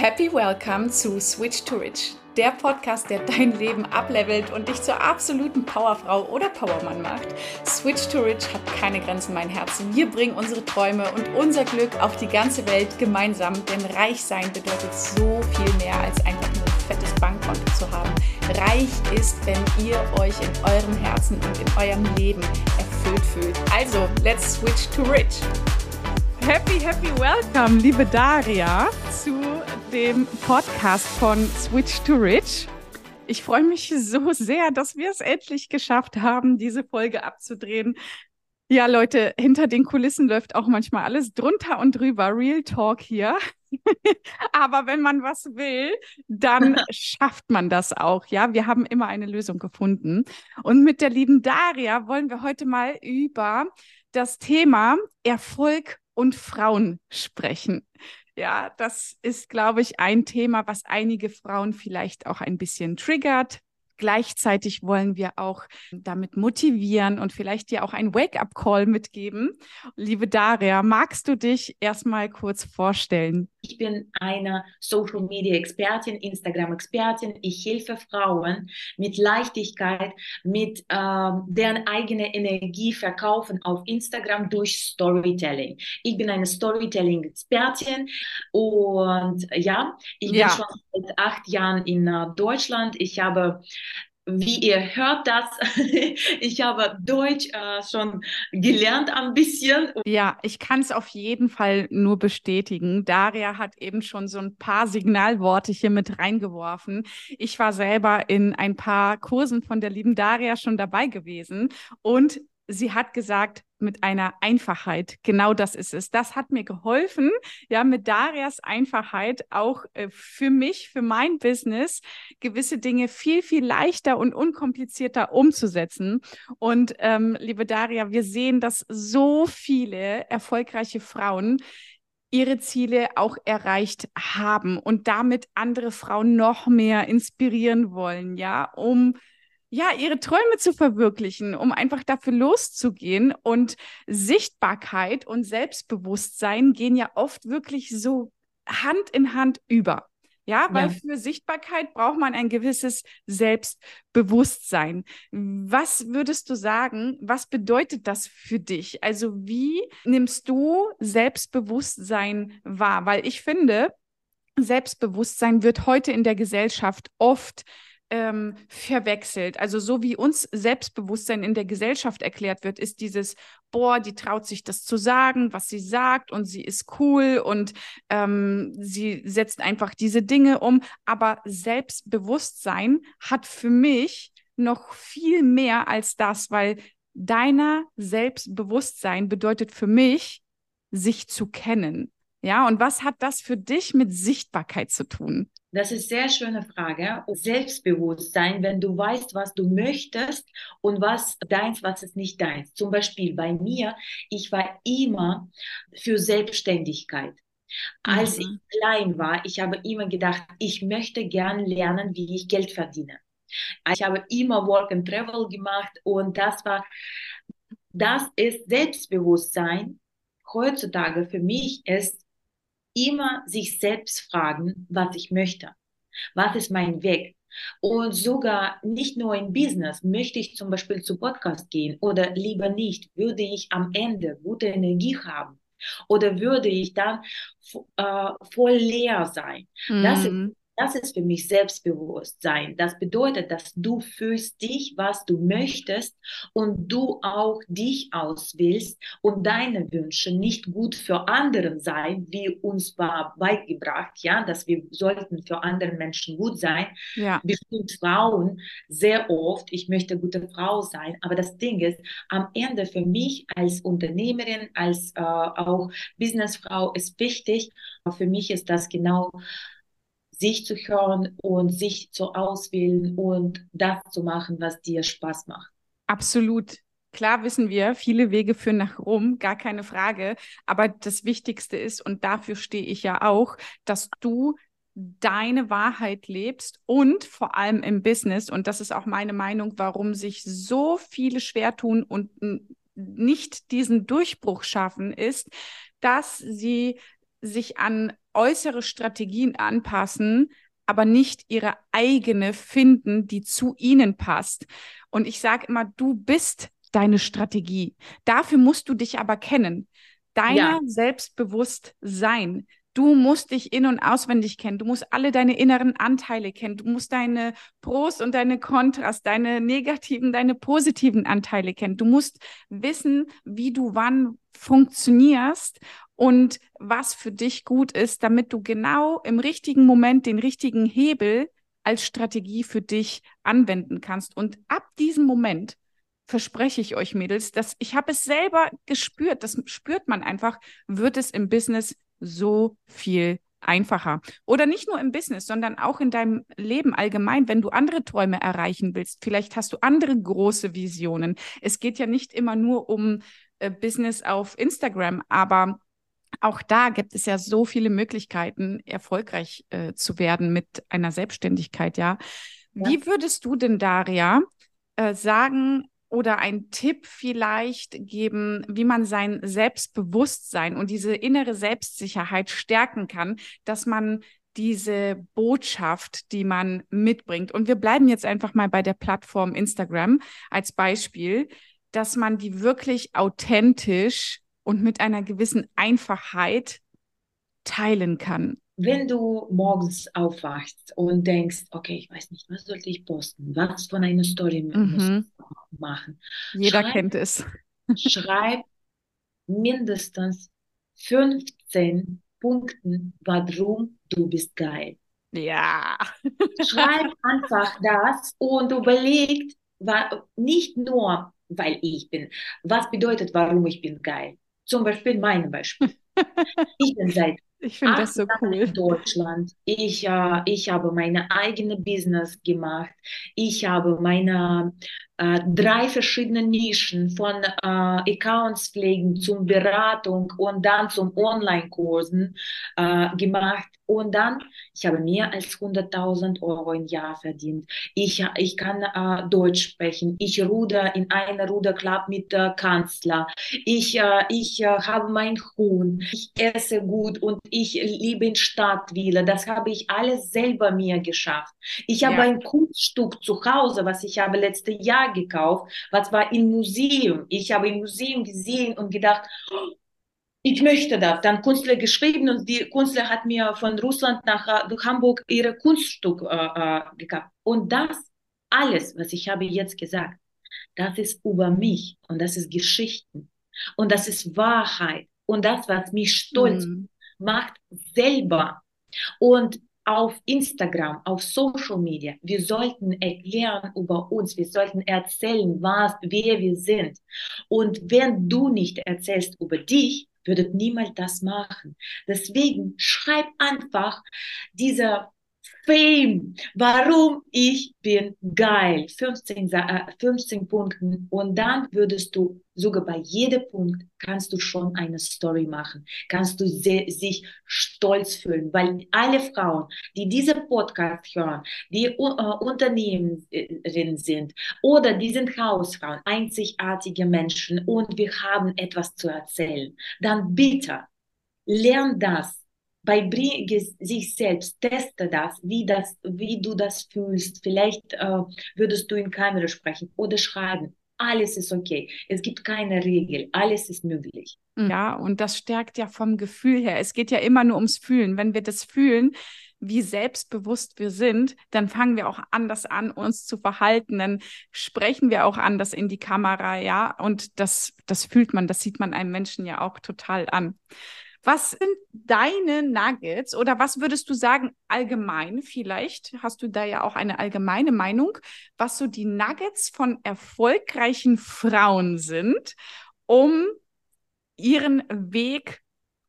Happy Welcome zu Switch to Rich, der Podcast, der dein Leben ablevelt und dich zur absoluten Powerfrau oder Powermann macht. Switch to Rich hat keine Grenzen, mein Herz. Wir bringen unsere Träume und unser Glück auf die ganze Welt gemeinsam, denn reich sein bedeutet so viel mehr als einfach nur ein fettes Bankkonto zu haben. Reich ist, wenn ihr euch in eurem Herzen und in eurem Leben erfüllt fühlt. Also, let's switch to rich. Happy, happy welcome, liebe Daria, zu dem Podcast von Switch to Rich. Ich freue mich so sehr, dass wir es endlich geschafft haben, diese Folge abzudrehen. Ja, Leute, hinter den Kulissen läuft auch manchmal alles drunter und drüber. Real Talk hier. Aber wenn man was will, dann schafft man das auch. Ja, wir haben immer eine Lösung gefunden. Und mit der lieben Daria wollen wir heute mal über das Thema Erfolg und Frauen sprechen. Ja, das ist, glaube ich, ein Thema, was einige Frauen vielleicht auch ein bisschen triggert, Gleichzeitig wollen wir auch damit motivieren und vielleicht dir auch ein Wake-up-Call mitgeben. Liebe Daria, magst du dich erstmal kurz vorstellen? Ich bin eine Social Media Expertin, Instagram Expertin. Ich helfe Frauen mit Leichtigkeit, mit äh, deren eigene Energie verkaufen auf Instagram durch Storytelling. Ich bin eine Storytelling Expertin und ja, ich bin ja. schon seit acht Jahren in äh, Deutschland. Ich habe wie ihr hört das, ich habe Deutsch äh, schon gelernt ein bisschen. Ja, ich kann es auf jeden Fall nur bestätigen. Daria hat eben schon so ein paar Signalworte hier mit reingeworfen. Ich war selber in ein paar Kursen von der lieben Daria schon dabei gewesen und sie hat gesagt, mit einer Einfachheit. Genau das ist es. Das hat mir geholfen, ja, mit Darias Einfachheit auch äh, für mich, für mein Business gewisse Dinge viel, viel leichter und unkomplizierter umzusetzen. Und ähm, liebe Daria, wir sehen, dass so viele erfolgreiche Frauen ihre Ziele auch erreicht haben und damit andere Frauen noch mehr inspirieren wollen, ja, um ja, ihre Träume zu verwirklichen, um einfach dafür loszugehen. Und Sichtbarkeit und Selbstbewusstsein gehen ja oft wirklich so Hand in Hand über. Ja, weil ja. für Sichtbarkeit braucht man ein gewisses Selbstbewusstsein. Was würdest du sagen, was bedeutet das für dich? Also wie nimmst du Selbstbewusstsein wahr? Weil ich finde, Selbstbewusstsein wird heute in der Gesellschaft oft ähm, verwechselt. Also so wie uns Selbstbewusstsein in der Gesellschaft erklärt wird, ist dieses, boah, die traut sich das zu sagen, was sie sagt und sie ist cool und ähm, sie setzt einfach diese Dinge um. Aber Selbstbewusstsein hat für mich noch viel mehr als das, weil deiner Selbstbewusstsein bedeutet für mich, sich zu kennen. Ja, und was hat das für dich mit Sichtbarkeit zu tun? Das ist eine sehr schöne Frage. Selbstbewusstsein, wenn du weißt, was du möchtest und was deins, was ist nicht deins. Zum Beispiel bei mir, ich war immer für Selbstständigkeit. Als mhm. ich klein war, ich habe immer gedacht, ich möchte gern lernen, wie ich Geld verdiene. Ich habe immer Work and Travel gemacht und das war, das ist Selbstbewusstsein. Heutzutage für mich ist immer sich selbst fragen, was ich möchte. Was ist mein Weg? Und sogar nicht nur im Business, möchte ich zum Beispiel zu Podcast gehen oder lieber nicht, würde ich am Ende gute Energie haben oder würde ich dann äh, voll leer sein. Mm. Das ist mhm. Das ist für mich Selbstbewusstsein. Das bedeutet, dass du fühlst dich, was du möchtest und du auch dich auswählst und deine Wünsche nicht gut für anderen sein, wie uns war beigebracht, ja, dass wir sollten für andere Menschen gut sein. Ja. Bestimmt Frauen sehr oft, ich möchte gute Frau sein, aber das Ding ist, am Ende für mich als Unternehmerin, als äh, auch Businessfrau ist wichtig, für mich ist das genau sich zu hören und sich zu auswählen und das zu machen, was dir Spaß macht. Absolut. Klar wissen wir, viele Wege führen nach Rom, gar keine Frage. Aber das Wichtigste ist, und dafür stehe ich ja auch, dass du deine Wahrheit lebst und vor allem im Business, und das ist auch meine Meinung, warum sich so viele schwer tun und nicht diesen Durchbruch schaffen, ist, dass sie sich an äußere Strategien anpassen, aber nicht ihre eigene finden, die zu ihnen passt. Und ich sage immer, du bist deine Strategie. Dafür musst du dich aber kennen. Deiner ja. selbstbewusst sein. Du musst dich in- und auswendig kennen. Du musst alle deine inneren Anteile kennen. Du musst deine Pros und deine Kontras, deine negativen, deine positiven Anteile kennen. Du musst wissen, wie du wann funktionierst und was für dich gut ist, damit du genau im richtigen Moment den richtigen Hebel als Strategie für dich anwenden kannst. Und ab diesem Moment verspreche ich euch Mädels, dass ich habe es selber gespürt, das spürt man einfach, wird es im Business so viel einfacher. Oder nicht nur im Business, sondern auch in deinem Leben allgemein, wenn du andere Träume erreichen willst. Vielleicht hast du andere große Visionen. Es geht ja nicht immer nur um äh, Business auf Instagram, aber auch da gibt es ja so viele Möglichkeiten, erfolgreich äh, zu werden mit einer Selbstständigkeit, ja. ja. Wie würdest du denn, Daria, äh, sagen, oder einen Tipp vielleicht geben, wie man sein Selbstbewusstsein und diese innere Selbstsicherheit stärken kann, dass man diese Botschaft, die man mitbringt. Und wir bleiben jetzt einfach mal bei der Plattform Instagram als Beispiel, dass man die wirklich authentisch und mit einer gewissen Einfachheit teilen kann wenn du morgens aufwachst und denkst, okay, ich weiß nicht, was sollte ich posten, was von einer Story mhm. muss ich machen. Jeder schreib, kennt es. schreib mindestens 15 Punkten, warum du bist geil. Ja. schreib einfach das und überlegt, nicht nur, weil ich bin, was bedeutet, warum ich bin geil. Zum Beispiel mein Beispiel. Ich bin seit ich finde das so cool. In Deutschland. Ich, äh, ich habe meine eigene Business gemacht. Ich habe meine äh, drei verschiedene Nischen von äh, Accounts pflegen zum Beratung und dann zum Online-Kursen äh, gemacht. Und dann, ich habe mehr als 100.000 Euro im Jahr verdient. Ich, ich kann äh, Deutsch sprechen. Ich ruder in einer Ruderclub mit der Kanzler. Ich, äh, ich äh, habe meinen Hund. Ich esse gut und ich liebe in Stadtvilla. Das habe ich alles selber mir geschafft. Ich habe ja. ein Kunststück zu Hause, was ich habe letztes Jahr gekauft, was war im Museum. Ich habe im Museum gesehen und gedacht, ich möchte das. Dann Künstler geschrieben und die Künstler hat mir von Russland nach äh, Hamburg ihre Kunststück äh, äh, gekauft. Und das alles, was ich habe jetzt gesagt, das ist über mich und das ist Geschichten und das ist Wahrheit und das, was mich stolz mhm. Macht, selber. Und auf Instagram, auf Social Media, wir sollten erklären über uns, wir sollten erzählen, was, wer wir sind. Und wenn du nicht erzählst über dich, würde niemand das machen. Deswegen schreib einfach dieser Fame, warum ich bin geil. 15, äh, 15 Punkten. Und dann würdest du sogar bei jedem Punkt kannst du schon eine Story machen, kannst du sich stolz fühlen, weil alle Frauen, die diesen Podcast hören, die äh, Unternehmerinnen sind oder die sind Hausfrauen, einzigartige Menschen und wir haben etwas zu erzählen, dann bitte lern das beibringe sich selbst, teste das, wie das, wie du das fühlst. Vielleicht äh, würdest du in Kamera sprechen oder schreiben. Alles ist okay. Es gibt keine Regel. Alles ist möglich. Ja, und das stärkt ja vom Gefühl her. Es geht ja immer nur ums Fühlen. Wenn wir das fühlen, wie selbstbewusst wir sind, dann fangen wir auch anders an, uns zu verhalten. Dann sprechen wir auch anders in die Kamera, ja. Und das, das fühlt man, das sieht man einem Menschen ja auch total an. Was sind deine Nuggets oder was würdest du sagen allgemein? Vielleicht hast du da ja auch eine allgemeine Meinung, was so die Nuggets von erfolgreichen Frauen sind, um ihren Weg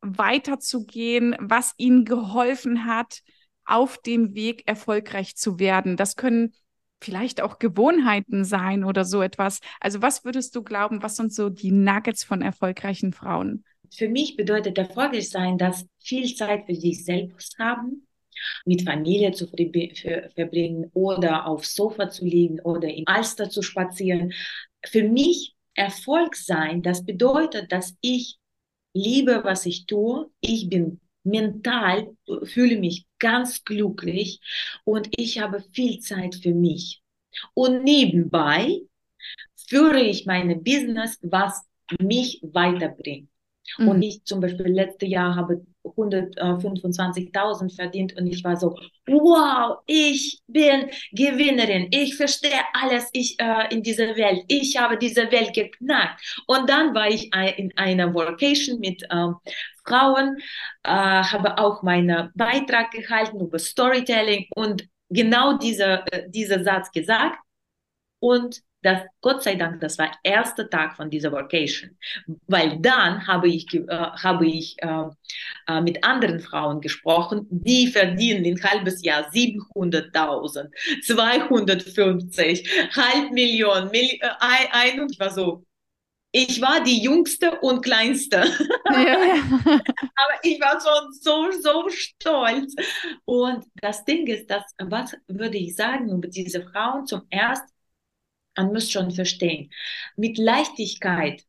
weiterzugehen, was ihnen geholfen hat, auf dem Weg erfolgreich zu werden. Das können vielleicht auch Gewohnheiten sein oder so etwas. Also was würdest du glauben, was sind so die Nuggets von erfolgreichen Frauen? Für mich bedeutet erfolgreich sein, dass viel Zeit für sich selbst haben, mit Familie zu verbringen oder aufs Sofa zu liegen oder im Alster zu spazieren. Für mich Erfolg sein, das bedeutet, dass ich liebe, was ich tue. Ich bin mental fühle mich ganz glücklich und ich habe viel Zeit für mich. Und nebenbei führe ich mein Business, was mich weiterbringt. Mhm. Und ich zum Beispiel letztes Jahr habe 125.000 verdient und ich war so, wow, ich bin Gewinnerin, ich verstehe alles ich, äh, in dieser Welt, ich habe diese Welt geknackt. Und dann war ich in einer Vocation mit äh, Frauen, äh, habe auch meinen Beitrag gehalten über Storytelling und genau dieser, äh, dieser Satz gesagt. Und das, Gott sei Dank, das war der erste Tag von dieser Vacation, weil dann habe ich, äh, habe ich äh, äh, mit anderen Frauen gesprochen, die verdienen in halbes Jahr 700.000, 250, halb Million, Milli äh, ein, und ich war so, ich war die jüngste und kleinste. Ja, ja. Aber ich war schon so, so stolz. Und das Ding ist, dass, was würde ich sagen über diese Frauen zum ersten man muss schon verstehen, mit Leichtigkeit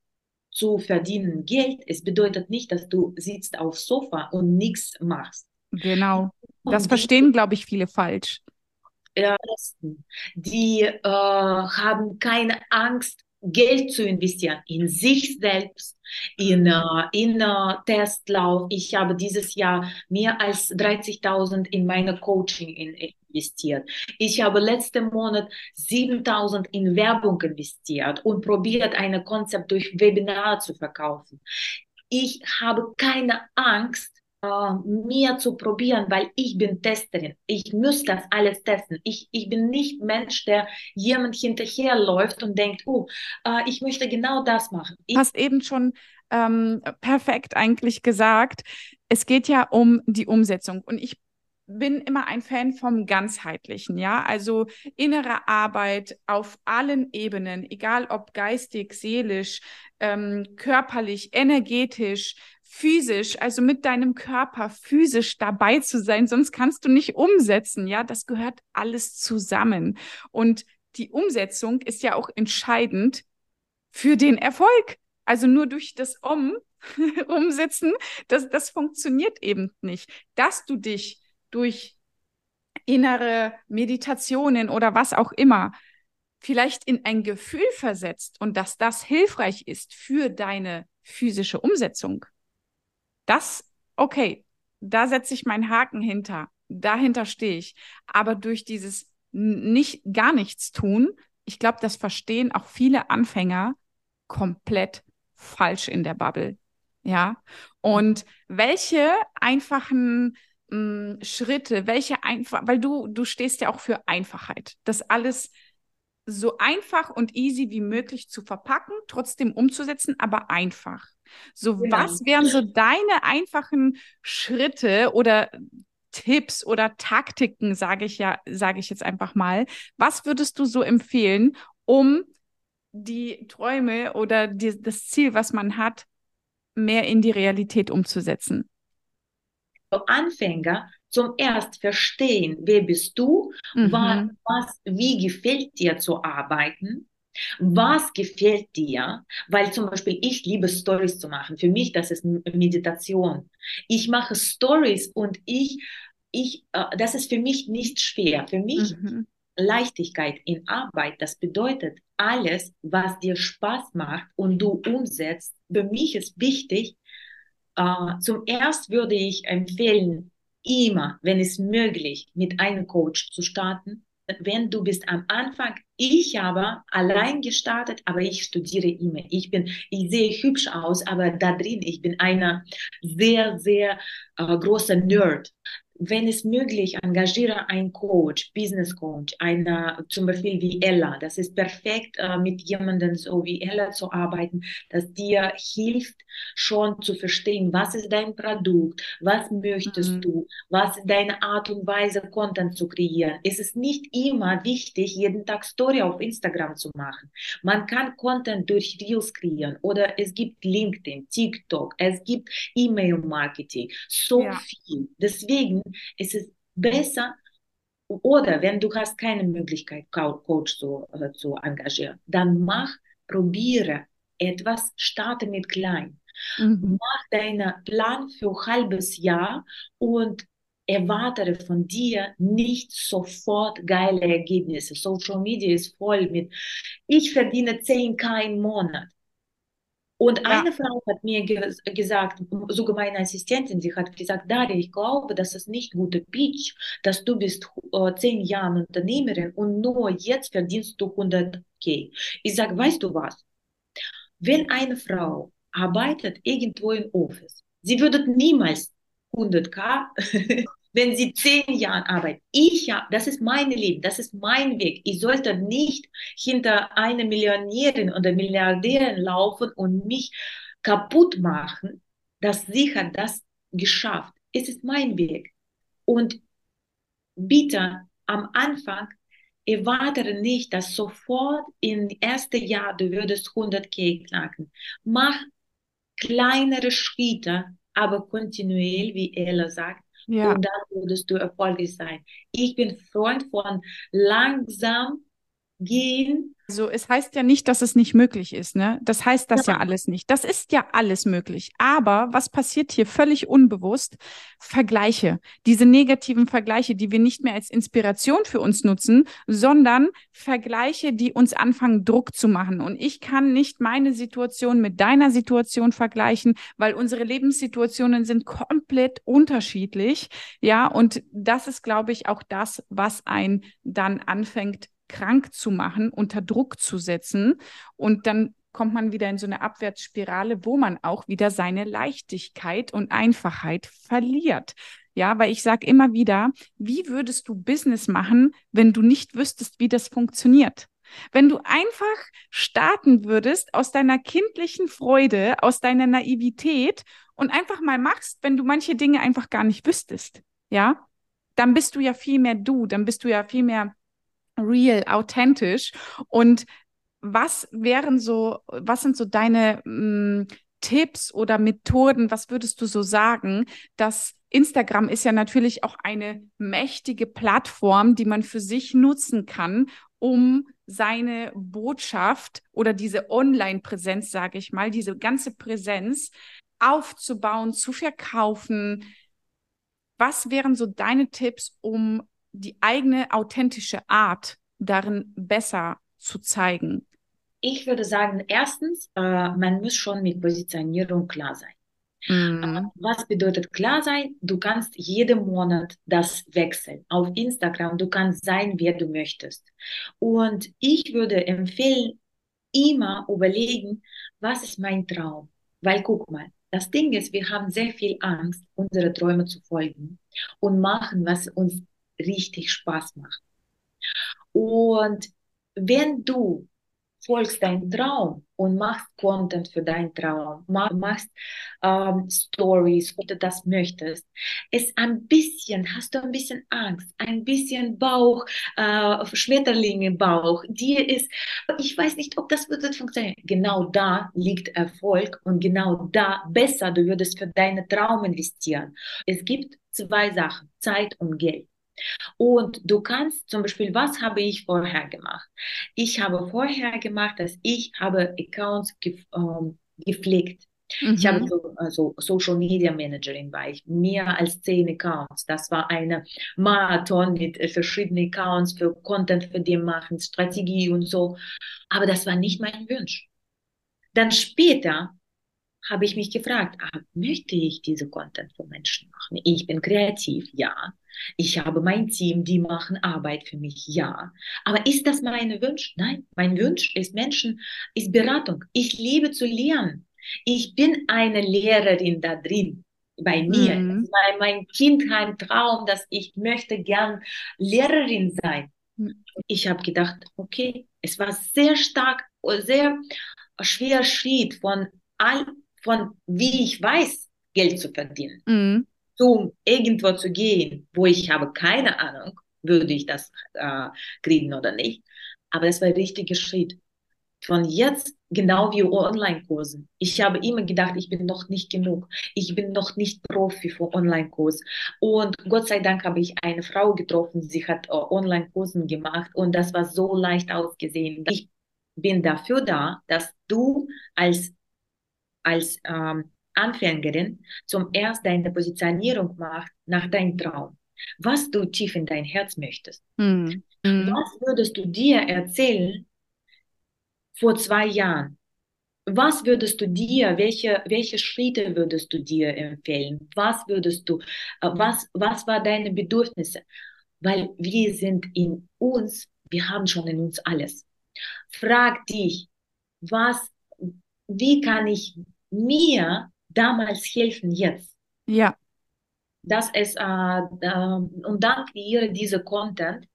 zu verdienen Geld, es bedeutet nicht, dass du sitzt auf Sofa und nichts machst. Genau. Das verstehen, glaube ich, viele falsch. Die äh, haben keine Angst, Geld zu investieren in sich selbst, in, äh, in uh, Testlauf. Ich habe dieses Jahr mehr als 30.000 in meine Coaching in, investiert. Ich habe letzten Monat 7.000 in Werbung investiert und probiert, ein Konzept durch Webinar zu verkaufen. Ich habe keine Angst, Uh, mehr zu probieren, weil ich bin Testerin. Ich muss das alles testen. Ich, ich bin nicht Mensch, der jemand hinterherläuft und denkt, oh, uh, ich möchte genau das machen. Du hast eben schon ähm, perfekt eigentlich gesagt, es geht ja um die Umsetzung. Und ich bin immer ein Fan vom ganzheitlichen, ja, also innere Arbeit auf allen Ebenen, egal ob geistig, seelisch, ähm, körperlich, energetisch, physisch, also mit deinem Körper physisch dabei zu sein, sonst kannst du nicht umsetzen, ja, das gehört alles zusammen. Und die Umsetzung ist ja auch entscheidend für den Erfolg. Also nur durch das Um, Umsetzen, das, das funktioniert eben nicht. Dass du dich durch innere Meditationen oder was auch immer vielleicht in ein Gefühl versetzt und dass das hilfreich ist für deine physische Umsetzung. Das, okay, da setze ich meinen Haken hinter, dahinter stehe ich. Aber durch dieses nicht gar nichts tun, ich glaube, das verstehen auch viele Anfänger komplett falsch in der Bubble. Ja. Und welche einfachen mh, Schritte, welche einfach, weil du, du stehst ja auch für Einfachheit, das alles so einfach und easy wie möglich zu verpacken, trotzdem umzusetzen, aber einfach. So, genau. was wären so deine einfachen Schritte oder Tipps oder Taktiken, sage ich ja, sage ich jetzt einfach mal. Was würdest du so empfehlen, um die Träume oder die, das Ziel, was man hat, mehr in die Realität umzusetzen? Anfänger zum erst verstehen, wer bist du, mhm. was, was, wie gefällt dir zu arbeiten, was gefällt dir? Weil zum Beispiel ich liebe Stories zu machen. Für mich das ist Meditation. Ich mache Stories und ich, ich, äh, das ist für mich nicht schwer. Für mich mhm. Leichtigkeit in Arbeit. Das bedeutet alles, was dir Spaß macht und du umsetzt. Für mich ist wichtig, Uh, zum erst würde ich empfehlen, immer, wenn es möglich, mit einem Coach zu starten. Wenn du bist am Anfang, ich habe allein gestartet, aber ich studiere immer. Ich bin, ich sehe hübsch aus, aber da drin, ich bin einer sehr, sehr äh, großer Nerd wenn es möglich, engagiere einen Coach, Business Coach, einer zum Beispiel wie Ella. Das ist perfekt, äh, mit jemandem so wie Ella zu arbeiten, das dir hilft, schon zu verstehen, was ist dein Produkt, was möchtest mhm. du, was ist deine Art und Weise, Content zu kreieren. Es ist nicht immer wichtig, jeden Tag Story auf Instagram zu machen. Man kann Content durch Reels kreieren oder es gibt LinkedIn, TikTok, es gibt E-Mail-Marketing, so ja. viel. Deswegen ist es besser, oder wenn du hast keine Möglichkeit, Coach zu, äh, zu engagieren, dann mach, probiere etwas, starte mit klein. Mhm. Mach deinen Plan für ein halbes Jahr und erwarte von dir nicht sofort geile Ergebnisse. Social Media ist voll mit, ich verdiene 10k im Monat. Und ja. eine Frau hat mir ge gesagt, sogar meine Assistentin, sie hat gesagt, Daria, ich glaube, das ist nicht guter Pitch, dass du bist äh, zehn Jahre Unternehmerin und nur jetzt verdienst du 100k. Ich sage, weißt du was? Wenn eine Frau arbeitet irgendwo im Office, sie würde niemals 100k wenn sie zehn Jahre arbeiten. Ich ja, das ist mein Leben, das ist mein Weg. Ich sollte nicht hinter einer Millionärin oder Milliardärin laufen und mich kaputt machen, dass sie hat das geschafft. Es ist mein Weg. Und bitte am Anfang erwarte nicht, dass sofort im ersten Jahr du würdest 100k knacken. Mach kleinere Schritte, aber kontinuierlich, wie Ella sagt, ja. Und dann würdest du erfolgreich sein. Ich bin Freund von langsam gehen. Also es heißt ja nicht, dass es nicht möglich ist, ne? Das heißt das ja. ja alles nicht. Das ist ja alles möglich. Aber was passiert hier völlig unbewusst? Vergleiche. Diese negativen Vergleiche, die wir nicht mehr als Inspiration für uns nutzen, sondern Vergleiche, die uns anfangen, Druck zu machen. Und ich kann nicht meine Situation mit deiner Situation vergleichen, weil unsere Lebenssituationen sind komplett unterschiedlich. Ja, und das ist, glaube ich, auch das, was ein dann anfängt krank zu machen, unter Druck zu setzen und dann kommt man wieder in so eine Abwärtsspirale, wo man auch wieder seine Leichtigkeit und Einfachheit verliert. Ja, weil ich sage immer wieder, wie würdest du Business machen, wenn du nicht wüsstest, wie das funktioniert? Wenn du einfach starten würdest aus deiner kindlichen Freude, aus deiner Naivität und einfach mal machst, wenn du manche Dinge einfach gar nicht wüsstest, ja, dann bist du ja viel mehr du, dann bist du ja viel mehr real, authentisch. Und was wären so, was sind so deine mh, mm, Tipps oder Methoden? Was würdest du so sagen, dass Instagram ist ja natürlich auch eine mächtige Plattform, die man für sich nutzen kann, um seine Botschaft oder diese Online-Präsenz, sage ich mal, diese ganze Präsenz aufzubauen, zu verkaufen. Was wären so deine Tipps, um die eigene authentische Art darin besser zu zeigen? Ich würde sagen, erstens, äh, man muss schon mit Positionierung klar sein. Mhm. Was bedeutet klar sein? Du kannst jeden Monat das wechseln. Auf Instagram, du kannst sein, wer du möchtest. Und ich würde empfehlen, immer überlegen, was ist mein Traum? Weil guck mal, das Ding ist, wir haben sehr viel Angst, unsere Träume zu folgen und machen, was uns richtig Spaß macht. Und wenn du folgst deinem Traum und machst Content für deinen Traum, machst ähm, Stories, ob du das möchtest, ist ein bisschen, hast du ein bisschen Angst, ein bisschen Bauch, äh, Schmetterlinge im Bauch, dir ist, ich weiß nicht, ob das wird funktionieren. Genau da liegt Erfolg und genau da besser, du würdest für deinen Traum investieren. Es gibt zwei Sachen, Zeit und Geld. Und du kannst zum Beispiel, was habe ich vorher gemacht? Ich habe vorher gemacht, dass ich habe Accounts ge ähm, gepflegt. Mhm. Ich habe mhm. so also Social Media Managerin war ich, mehr als zehn Accounts. Das war eine Marathon mit verschiedenen Accounts für Content für die machen, Strategie und so. Aber das war nicht mein Wunsch. Dann später habe ich mich gefragt, ah, möchte ich diese Content für Menschen machen? Ich bin kreativ, ja. Ich habe mein Team, die machen Arbeit für mich, ja. Aber ist das mein Wunsch? Nein, mein Wunsch ist Menschen, ist Beratung. Ich liebe zu lernen. Ich bin eine Lehrerin da drin bei mir. Mhm. Das war mein Kindheimtraum, dass ich möchte gern Lehrerin sein. Mhm. Ich habe gedacht, okay, es war sehr stark, sehr schwer Schritt von all, von wie ich weiß, Geld zu verdienen. Mhm zum irgendwo zu gehen, wo ich habe keine Ahnung, würde ich das äh, kriegen oder nicht. Aber das war der richtige Schritt. Von jetzt, genau wie Online-Kursen. Ich habe immer gedacht, ich bin noch nicht genug. Ich bin noch nicht Profi für Online-Kurs. Und Gott sei Dank habe ich eine Frau getroffen, sie hat äh, Online-Kursen gemacht und das war so leicht ausgesehen. Ich bin dafür da, dass du als als ähm, Anfängerin zum erst deine Positionierung machst nach deinem Traum, was du tief in dein Herz möchtest. Mhm. Was würdest du dir erzählen vor zwei Jahren? Was würdest du dir, welche, welche Schritte würdest du dir empfehlen? Was würdest du, äh, was, was war deine Bedürfnisse? Weil wir sind in uns, wir haben schon in uns alles. Frag dich, was, wie kann ich mir damals helfen jetzt? Ja. Das ist, äh, äh, und dann kreiere diese Content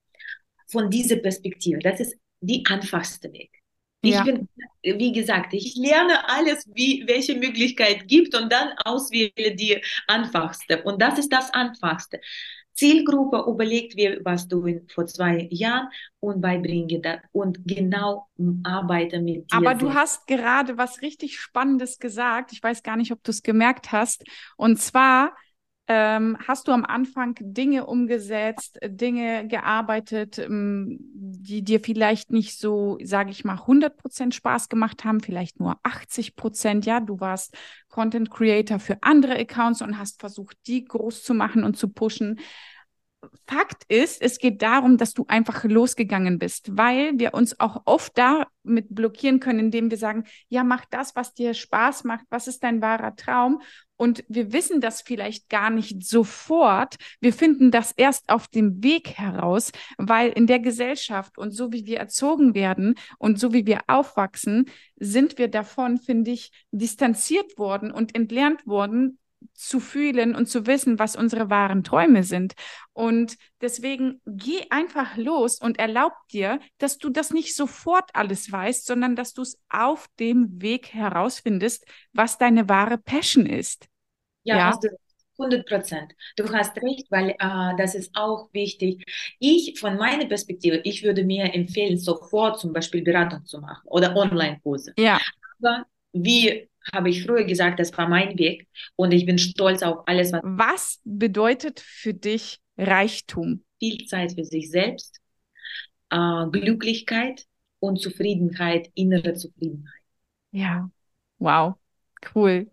von dieser Perspektive. Das ist die einfachste Weg. Ich ja. bin, wie gesagt, ich lerne alles, wie, welche Möglichkeit gibt und dann auswähle die einfachste. Und das ist das einfachste. Zielgruppe überlegt mir, was du in, vor zwei Jahren und beibringe das und genau arbeite mit dir. Aber du hast gerade was richtig Spannendes gesagt. Ich weiß gar nicht, ob du es gemerkt hast. Und zwar ähm, hast du am Anfang Dinge umgesetzt, Dinge gearbeitet, ähm, die dir vielleicht nicht so, sage ich mal, 100% Spaß gemacht haben, vielleicht nur 80%. Ja, du warst Content Creator für andere Accounts und hast versucht, die groß zu machen und zu pushen. Fakt ist, es geht darum, dass du einfach losgegangen bist, weil wir uns auch oft damit blockieren können, indem wir sagen, ja, mach das, was dir Spaß macht, was ist dein wahrer Traum? Und wir wissen das vielleicht gar nicht sofort. Wir finden das erst auf dem Weg heraus, weil in der Gesellschaft und so wie wir erzogen werden und so wie wir aufwachsen, sind wir davon, finde ich, distanziert worden und entlernt worden, zu fühlen und zu wissen, was unsere wahren Träume sind. Und deswegen geh einfach los und erlaub dir, dass du das nicht sofort alles weißt, sondern dass du es auf dem Weg herausfindest, was deine wahre Passion ist. Ja, ja? hast du 100 Prozent. Du hast recht, weil äh, das ist auch wichtig. Ich, von meiner Perspektive, ich würde mir empfehlen, sofort zum Beispiel Beratung zu machen oder Online-Kurse. Ja. Aber wie habe ich früher gesagt, das war mein Weg und ich bin stolz auf alles. Was, was bedeutet für dich Reichtum? Viel Zeit für sich selbst, äh, Glücklichkeit und Zufriedenheit, innere Zufriedenheit. Ja, wow, cool.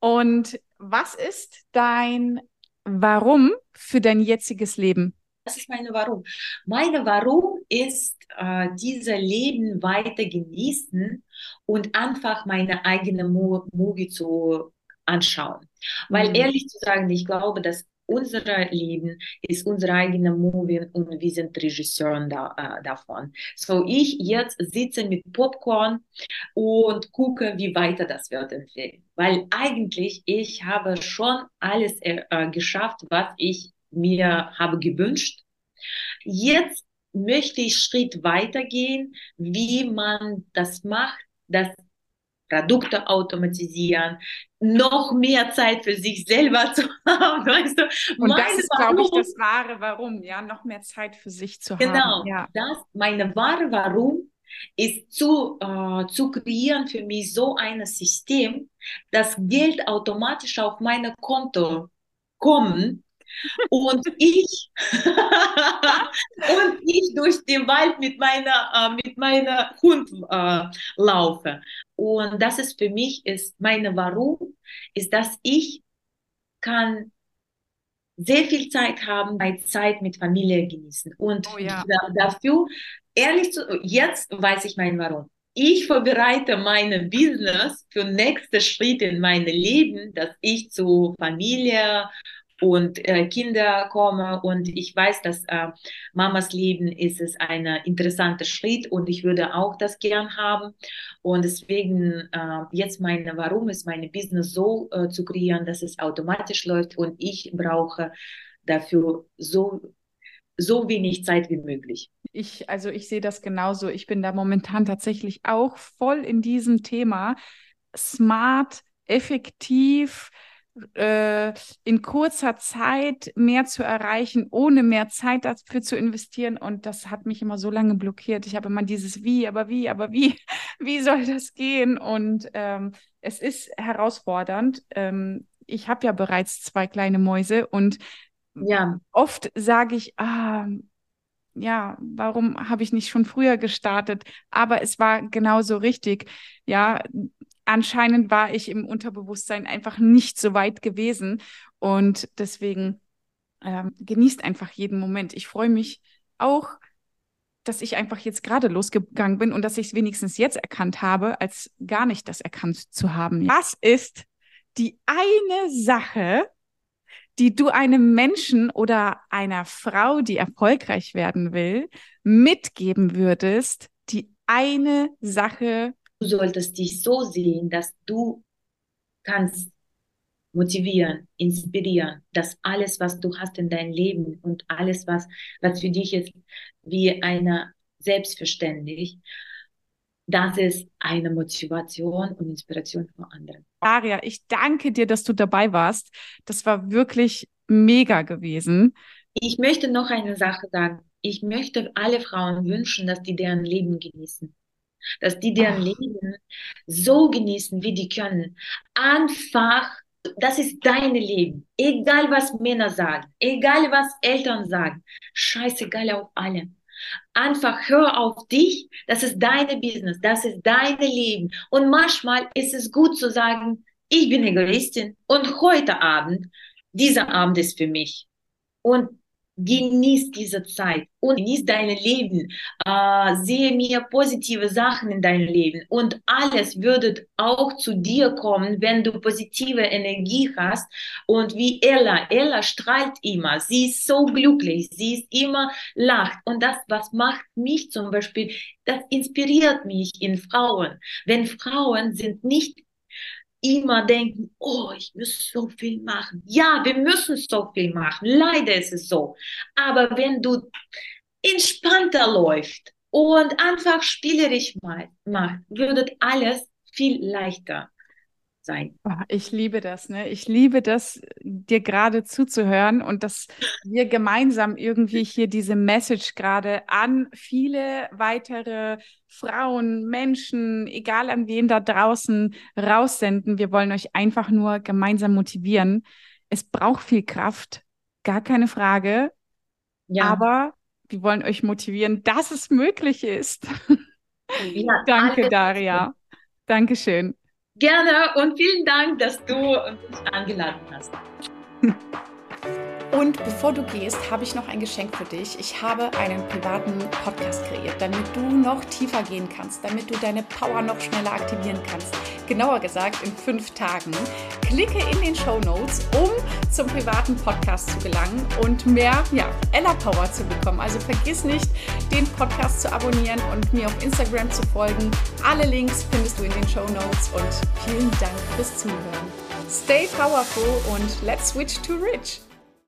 Und was ist dein Warum für dein jetziges Leben? Das ist meine Warum. Meine Warum ist, äh, dieses Leben weiter genießen und einfach meine eigene Movie zu anschauen. Weil mhm. ehrlich zu sagen, ich glaube, dass unser Leben ist unsere eigene Movie und wir sind Regisseuren da, äh, davon. So ich jetzt sitze mit Popcorn und gucke, wie weiter das wird entwickeln. Weil eigentlich ich habe schon alles äh, äh geschafft, was ich mir habe gewünscht. Jetzt möchte ich Schritt weitergehen, wie man das macht, dass Produkte automatisieren, noch mehr Zeit für sich selber zu haben, weißt du? Und das ist, glaube ich, das wahre Warum, ja, noch mehr Zeit für sich zu genau, haben. Genau, ja. das, meine wahre Warum ist zu, äh, zu kreieren für mich so ein System, dass Geld automatisch auf mein Konto kommt und ich und ich durch den Wald mit meiner äh, mit meiner Hund äh, laufe. Und das ist für mich ist meine Warum ist dass ich kann sehr viel Zeit haben bei Zeit mit Familie genießen. Und oh, ja. dafür ehrlich zu jetzt weiß ich mein Warum. Ich vorbereite meine Business für nächste Schritte in meinem Leben, dass ich zu Familie und äh, Kinder komme und ich weiß, dass äh, Mamas Leben ist es ein interessanter Schritt und ich würde auch das gern haben und deswegen äh, jetzt meine, warum ist meine Business so äh, zu kreieren, dass es automatisch läuft und ich brauche dafür so so wenig Zeit wie möglich. Ich, also ich sehe das genauso. Ich bin da momentan tatsächlich auch voll in diesem Thema. Smart, effektiv, äh, in kurzer Zeit mehr zu erreichen, ohne mehr Zeit dafür zu investieren. Und das hat mich immer so lange blockiert. Ich habe immer dieses Wie, aber wie, aber wie, wie soll das gehen? Und ähm, es ist herausfordernd. Ähm, ich habe ja bereits zwei kleine Mäuse und ja. oft sage ich, ah, ja, warum habe ich nicht schon früher gestartet? Aber es war genauso richtig. Ja, anscheinend war ich im Unterbewusstsein einfach nicht so weit gewesen. Und deswegen ähm, genießt einfach jeden Moment. Ich freue mich auch, dass ich einfach jetzt gerade losgegangen bin und dass ich es wenigstens jetzt erkannt habe, als gar nicht das erkannt zu haben. Was ist die eine Sache, die du einem Menschen oder einer Frau, die erfolgreich werden will, mitgeben würdest, die eine Sache. Du solltest dich so sehen, dass du kannst motivieren, inspirieren, dass alles, was du hast in deinem Leben und alles, was, was für dich ist, wie eine selbstverständlich, das ist eine Motivation und Inspiration für andere. Aria, ich danke dir, dass du dabei warst. Das war wirklich mega gewesen. Ich möchte noch eine Sache sagen. Ich möchte alle Frauen wünschen, dass die deren Leben genießen. Dass die deren. Leben so genießen, wie die können. Einfach, das ist dein Leben. Egal was Männer sagen, egal was Eltern sagen. Scheißegal auf alle. Einfach hör auf dich, das ist deine Business, das ist dein Leben. Und manchmal ist es gut zu sagen, ich bin Egoistin und heute Abend, dieser Abend ist für mich. Und genieß diese Zeit und genieß dein Leben. Äh, sehe mir positive Sachen in deinem Leben und alles würde auch zu dir kommen, wenn du positive Energie hast. Und wie Ella, Ella strahlt immer. Sie ist so glücklich. Sie ist immer lacht. Und das, was macht mich zum Beispiel, das inspiriert mich in Frauen. Wenn Frauen sind nicht immer denken, oh, ich muss so viel machen. Ja, wir müssen so viel machen. Leider ist es so. Aber wenn du entspannter läuft und einfach spielerisch machst, würde alles viel leichter sein. Oh, ich liebe das, ne? Ich liebe das, dir gerade zuzuhören und dass wir gemeinsam irgendwie hier diese Message gerade an viele weitere Frauen, Menschen, egal an wen da draußen raussenden. Wir wollen euch einfach nur gemeinsam motivieren. Es braucht viel Kraft, gar keine Frage. Ja. Aber wir wollen euch motivieren, dass es möglich ist. Ja, Danke, Daria. Dankeschön. Gerne und vielen Dank, dass du mich eingeladen hast. Und bevor du gehst, habe ich noch ein Geschenk für dich. Ich habe einen privaten Podcast kreiert, damit du noch tiefer gehen kannst, damit du deine Power noch schneller aktivieren kannst. Genauer gesagt in fünf Tagen. Klicke in den Show Notes, um zum privaten Podcast zu gelangen und mehr ja, Ella Power zu bekommen. Also vergiss nicht, den Podcast zu abonnieren und mir auf Instagram zu folgen. Alle Links findest du in den Show Notes und vielen Dank fürs Zuhören. Stay powerful und let's switch to rich.